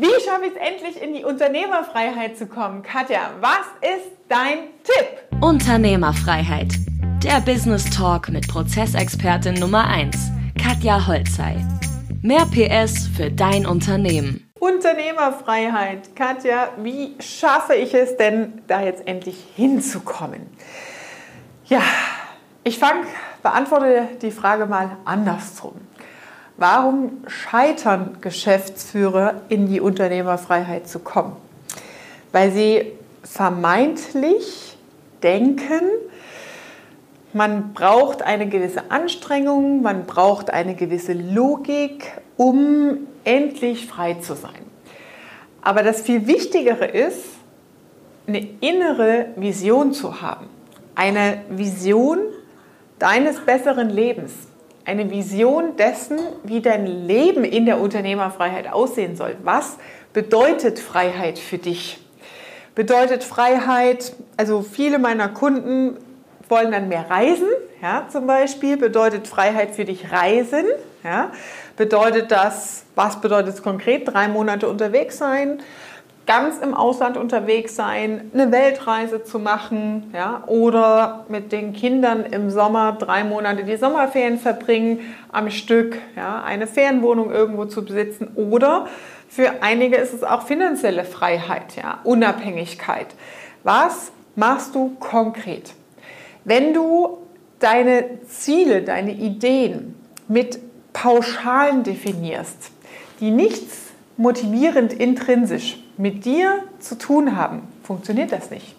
Wie schaffe ich es endlich in die Unternehmerfreiheit zu kommen? Katja, was ist dein Tipp? Unternehmerfreiheit. Der Business Talk mit Prozessexpertin Nummer 1, Katja Holzei. Mehr PS für dein Unternehmen. Unternehmerfreiheit. Katja, wie schaffe ich es denn, da jetzt endlich hinzukommen? Ja, ich fange, beantworte die Frage mal andersrum. Warum scheitern Geschäftsführer in die Unternehmerfreiheit zu kommen? Weil sie vermeintlich denken, man braucht eine gewisse Anstrengung, man braucht eine gewisse Logik, um endlich frei zu sein. Aber das viel Wichtigere ist, eine innere Vision zu haben. Eine Vision deines besseren Lebens eine Vision dessen, wie dein Leben in der Unternehmerfreiheit aussehen soll. Was bedeutet Freiheit für dich? Bedeutet Freiheit, also viele meiner Kunden wollen dann mehr reisen, ja, zum Beispiel. Bedeutet Freiheit für dich Reisen? Ja? Bedeutet das, was bedeutet es konkret? Drei Monate unterwegs sein? Ganz im Ausland unterwegs sein, eine Weltreise zu machen ja, oder mit den Kindern im Sommer drei Monate die Sommerferien verbringen am Stück, ja, eine Ferienwohnung irgendwo zu besitzen oder für einige ist es auch finanzielle Freiheit, ja, Unabhängigkeit. Was machst du konkret? Wenn du deine Ziele, deine Ideen mit Pauschalen definierst, die nichts motivierend intrinsisch mit dir zu tun haben, funktioniert das nicht.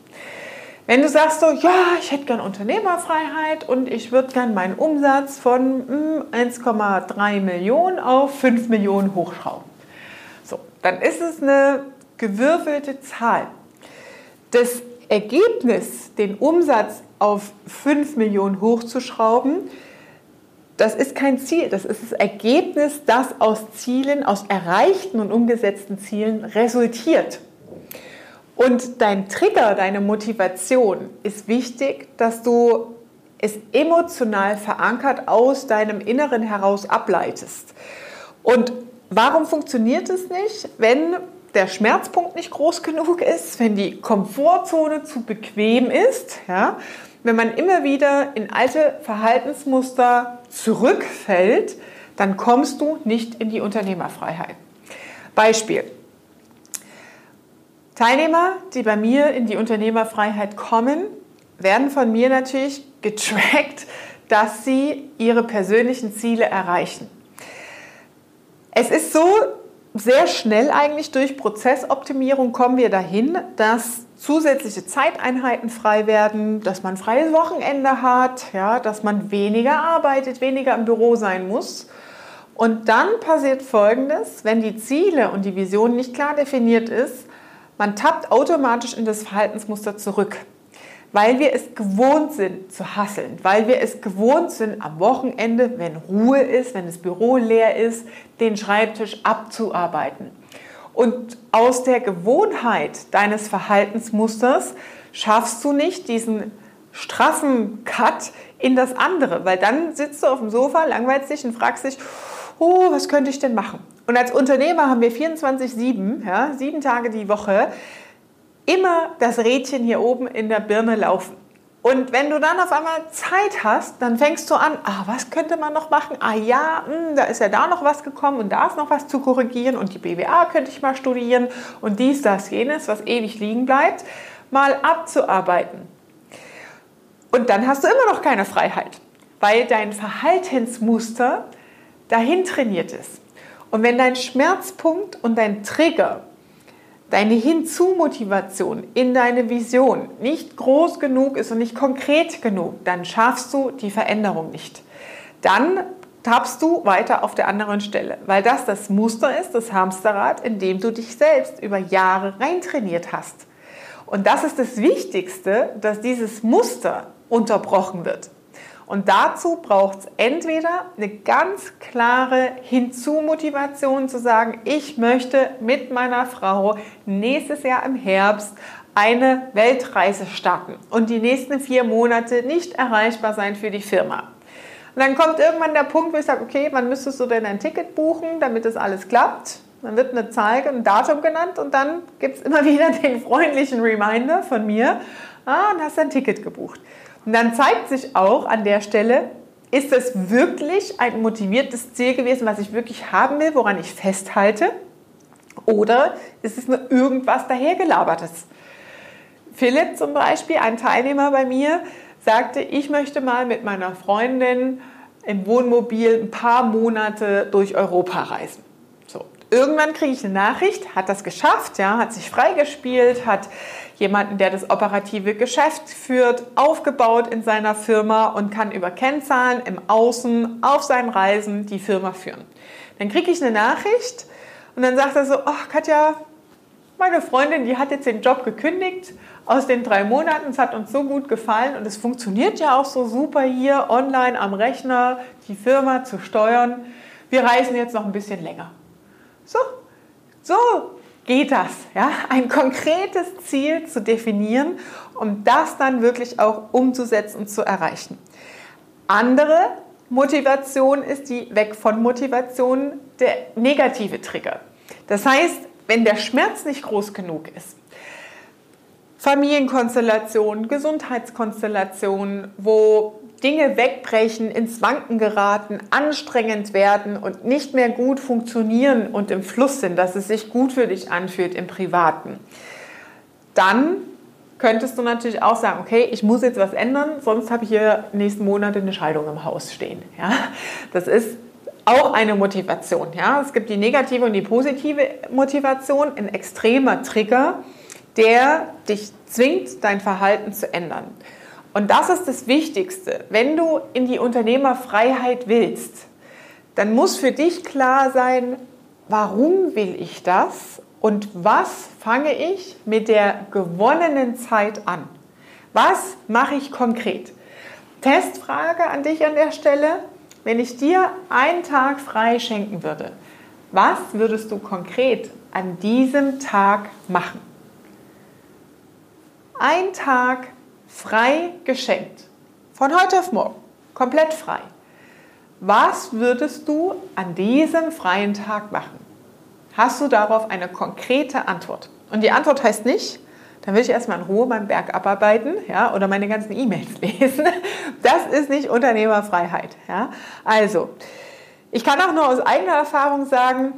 Wenn du sagst so, ja, ich hätte gern Unternehmerfreiheit und ich würde gern meinen Umsatz von 1,3 hm, Millionen auf 5 Millionen hochschrauben. So, dann ist es eine gewürfelte Zahl. Das Ergebnis, den Umsatz auf 5 Millionen hochzuschrauben, das ist kein Ziel, das ist das Ergebnis, das aus Zielen, aus erreichten und umgesetzten Zielen resultiert. Und dein Trigger, deine Motivation ist wichtig, dass du es emotional verankert aus deinem Inneren heraus ableitest. Und warum funktioniert es nicht, wenn der Schmerzpunkt nicht groß genug ist, wenn die Komfortzone zu bequem ist, ja, wenn man immer wieder in alte Verhaltensmuster zurückfällt, dann kommst du nicht in die Unternehmerfreiheit. Beispiel. Teilnehmer, die bei mir in die Unternehmerfreiheit kommen, werden von mir natürlich getrackt, dass sie ihre persönlichen Ziele erreichen. Es ist so, sehr schnell eigentlich durch Prozessoptimierung kommen wir dahin, dass zusätzliche Zeiteinheiten frei werden, dass man freies Wochenende hat, ja, dass man weniger arbeitet, weniger im Büro sein muss. Und dann passiert Folgendes, wenn die Ziele und die Vision nicht klar definiert ist, man tappt automatisch in das Verhaltensmuster zurück weil wir es gewohnt sind zu hasseln, weil wir es gewohnt sind am Wochenende, wenn Ruhe ist, wenn das Büro leer ist, den Schreibtisch abzuarbeiten. Und aus der Gewohnheit deines Verhaltensmusters schaffst du nicht diesen straffen Cut in das andere, weil dann sitzt du auf dem Sofa, langweilst dich und fragst dich, oh, was könnte ich denn machen? Und als Unternehmer haben wir 24-7, ja, sieben Tage die Woche, immer das Rädchen hier oben in der Birne laufen. Und wenn du dann auf einmal Zeit hast, dann fängst du an, ah, was könnte man noch machen? Ah ja, mh, hm, da ist ja da noch was gekommen und da ist noch was zu korrigieren und die BWA könnte ich mal studieren und dies, das, jenes, was ewig liegen bleibt, mal abzuarbeiten. Und dann hast du immer noch keine Freiheit, weil dein Verhaltensmuster dahin trainiert ist. Und wenn dein Schmerzpunkt und dein Trigger deine Hinzu-Motivation in deine Vision nicht groß genug ist und nicht konkret genug, dann schaffst du die Veränderung nicht. Dann tappst du weiter auf der anderen Stelle, weil das das Muster ist, das Hamsterrad, in dem du dich selbst über Jahre reintrainiert hast. Und das ist das Wichtigste, dass dieses Muster unterbrochen wird. Und dazu braucht es entweder eine ganz klare Hinzu-Motivation zu sagen, ich möchte mit meiner Frau nächstes Jahr im Herbst eine Weltreise starten und die nächsten vier Monate nicht erreichbar sein für die Firma. Und dann kommt irgendwann der Punkt, wo ich sage, okay, wann müsstest du denn ein Ticket buchen, damit das alles klappt? dann wird eine Zahl, ein Datum genannt und dann gibt es immer wieder den freundlichen Reminder von mir, ah, und hast ein Ticket gebucht. Und dann zeigt sich auch an der Stelle, ist es wirklich ein motiviertes Ziel gewesen, was ich wirklich haben will, woran ich festhalte? Oder ist es nur irgendwas dahergelabertes? Philipp zum Beispiel, ein Teilnehmer bei mir, sagte, ich möchte mal mit meiner Freundin im Wohnmobil ein paar Monate durch Europa reisen. Irgendwann kriege ich eine Nachricht, hat das geschafft, ja, hat sich freigespielt, hat jemanden, der das operative Geschäft führt, aufgebaut in seiner Firma und kann über Kennzahlen im Außen auf seinen Reisen die Firma führen. Dann kriege ich eine Nachricht und dann sagt er so, ach Katja, meine Freundin, die hat jetzt den Job gekündigt aus den drei Monaten. Es hat uns so gut gefallen und es funktioniert ja auch so super hier online am Rechner die Firma zu steuern. Wir reisen jetzt noch ein bisschen länger. So, so geht das, ja? Ein konkretes Ziel zu definieren, um das dann wirklich auch umzusetzen und zu erreichen. Andere Motivation ist die Weg von Motivation der negative Trigger. Das heißt, wenn der Schmerz nicht groß genug ist, Familienkonstellationen, Gesundheitskonstellationen, wo Dinge wegbrechen, ins Wanken geraten, anstrengend werden und nicht mehr gut funktionieren und im Fluss sind, dass es sich gut für dich anfühlt im Privaten, dann könntest du natürlich auch sagen, okay, ich muss jetzt was ändern, sonst habe ich hier nächsten Monate eine Scheidung im Haus stehen. Ja? Das ist auch eine Motivation. Ja? Es gibt die negative und die positive Motivation, ein extremer Trigger, der dich zwingt, dein Verhalten zu ändern. Und das ist das Wichtigste. Wenn du in die Unternehmerfreiheit willst, dann muss für dich klar sein, warum will ich das und was fange ich mit der gewonnenen Zeit an? Was mache ich konkret? Testfrage an dich an der Stelle. Wenn ich dir einen Tag frei schenken würde, was würdest du konkret an diesem Tag machen? Ein Tag frei geschenkt. Von heute auf morgen. Komplett frei. Was würdest du an diesem freien Tag machen? Hast du darauf eine konkrete Antwort? Und die Antwort heißt nicht, dann will ich erstmal in Ruhe meinen Berg abarbeiten ja, oder meine ganzen E-Mails lesen. Das ist nicht Unternehmerfreiheit. Ja. Also, ich kann auch nur aus eigener Erfahrung sagen,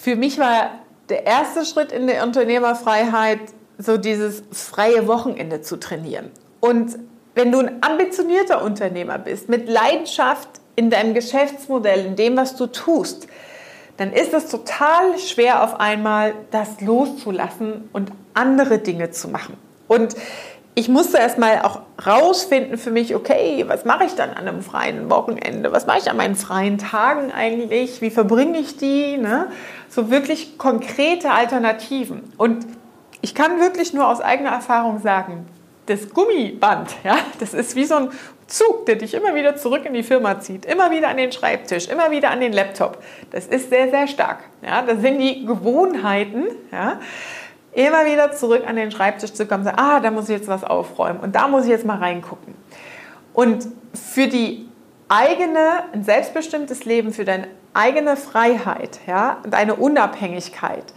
für mich war der erste Schritt in der Unternehmerfreiheit so dieses freie Wochenende zu trainieren. Und wenn du ein ambitionierter Unternehmer bist, mit Leidenschaft in deinem Geschäftsmodell, in dem, was du tust, dann ist es total schwer auf einmal, das loszulassen und andere Dinge zu machen. Und ich musste erstmal auch rausfinden für mich, okay, was mache ich dann an einem freien Wochenende? Was mache ich an meinen freien Tagen eigentlich? Wie verbringe ich die? Ne? So wirklich konkrete Alternativen. Und ich kann wirklich nur aus eigener Erfahrung sagen, das Gummiband, ja, das ist wie so ein Zug, der dich immer wieder zurück in die Firma zieht, immer wieder an den Schreibtisch, immer wieder an den Laptop. Das ist sehr, sehr stark. Ja, das sind die Gewohnheiten, ja, immer wieder zurück an den Schreibtisch zu kommen und sagen, ah, da muss ich jetzt was aufräumen und da muss ich jetzt mal reingucken. Und für die eigene, ein selbstbestimmtes Leben, für deine eigene Freiheit, ja, deine Unabhängigkeit,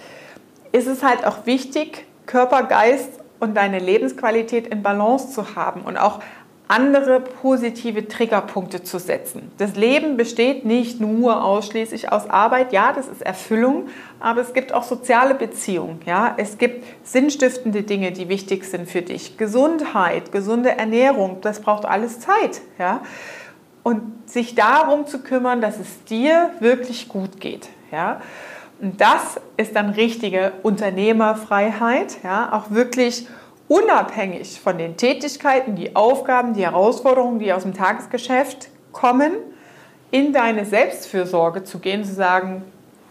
ist es halt auch wichtig, Körper, Geist und deine Lebensqualität in Balance zu haben und auch andere positive Triggerpunkte zu setzen. Das Leben besteht nicht nur ausschließlich aus Arbeit. Ja, das ist Erfüllung, aber es gibt auch soziale Beziehungen. Ja, es gibt sinnstiftende Dinge, die wichtig sind für dich. Gesundheit, gesunde Ernährung, das braucht alles Zeit. Ja, und sich darum zu kümmern, dass es dir wirklich gut geht. Ja, und das ist dann richtige Unternehmerfreiheit. Ja, auch wirklich unabhängig von den Tätigkeiten, die Aufgaben, die Herausforderungen, die aus dem Tagesgeschäft kommen, in deine Selbstfürsorge zu gehen, zu sagen,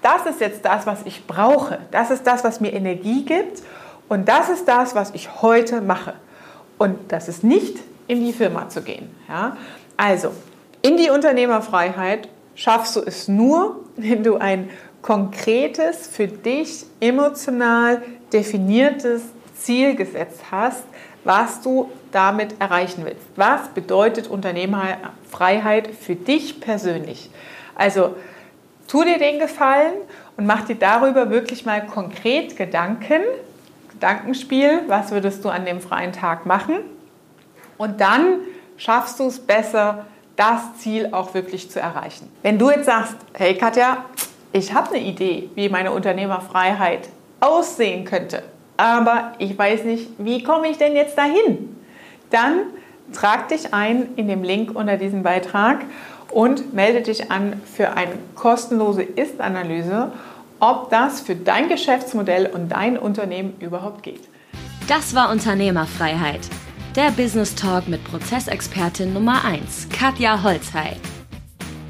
das ist jetzt das, was ich brauche, das ist das, was mir Energie gibt und das ist das, was ich heute mache. Und das ist nicht in die Firma zu gehen. Ja? Also, in die Unternehmerfreiheit schaffst du es nur, wenn du ein konkretes, für dich emotional definiertes Ziel gesetzt hast, was du damit erreichen willst. Was bedeutet Unternehmerfreiheit für dich persönlich? Also tu dir den Gefallen und mach dir darüber wirklich mal konkret Gedanken, Gedankenspiel, was würdest du an dem freien Tag machen? Und dann schaffst du es besser, das Ziel auch wirklich zu erreichen. Wenn du jetzt sagst, hey Katja, ich habe eine Idee, wie meine Unternehmerfreiheit aussehen könnte, aber ich weiß nicht, wie komme ich denn jetzt dahin? Dann trag dich ein in dem Link unter diesem Beitrag und melde dich an für eine kostenlose Ist-Analyse, ob das für dein Geschäftsmodell und dein Unternehmen überhaupt geht. Das war Unternehmerfreiheit. Der Business Talk mit Prozessexpertin Nummer 1, Katja Holzhey.